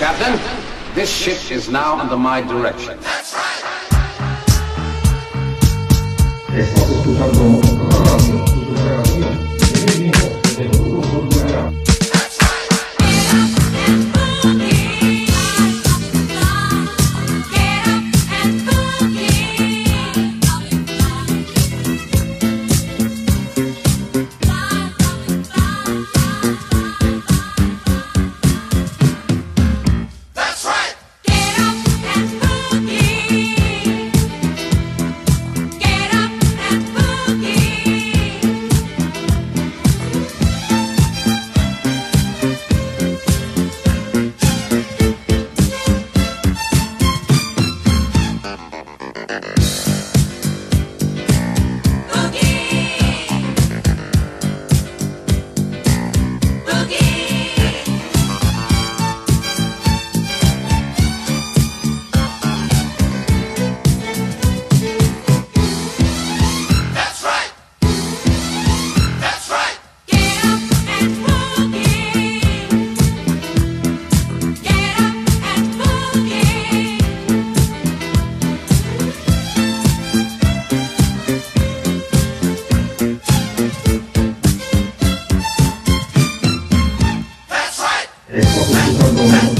Captain, this ship is now under my direction. That's right. 我不能够。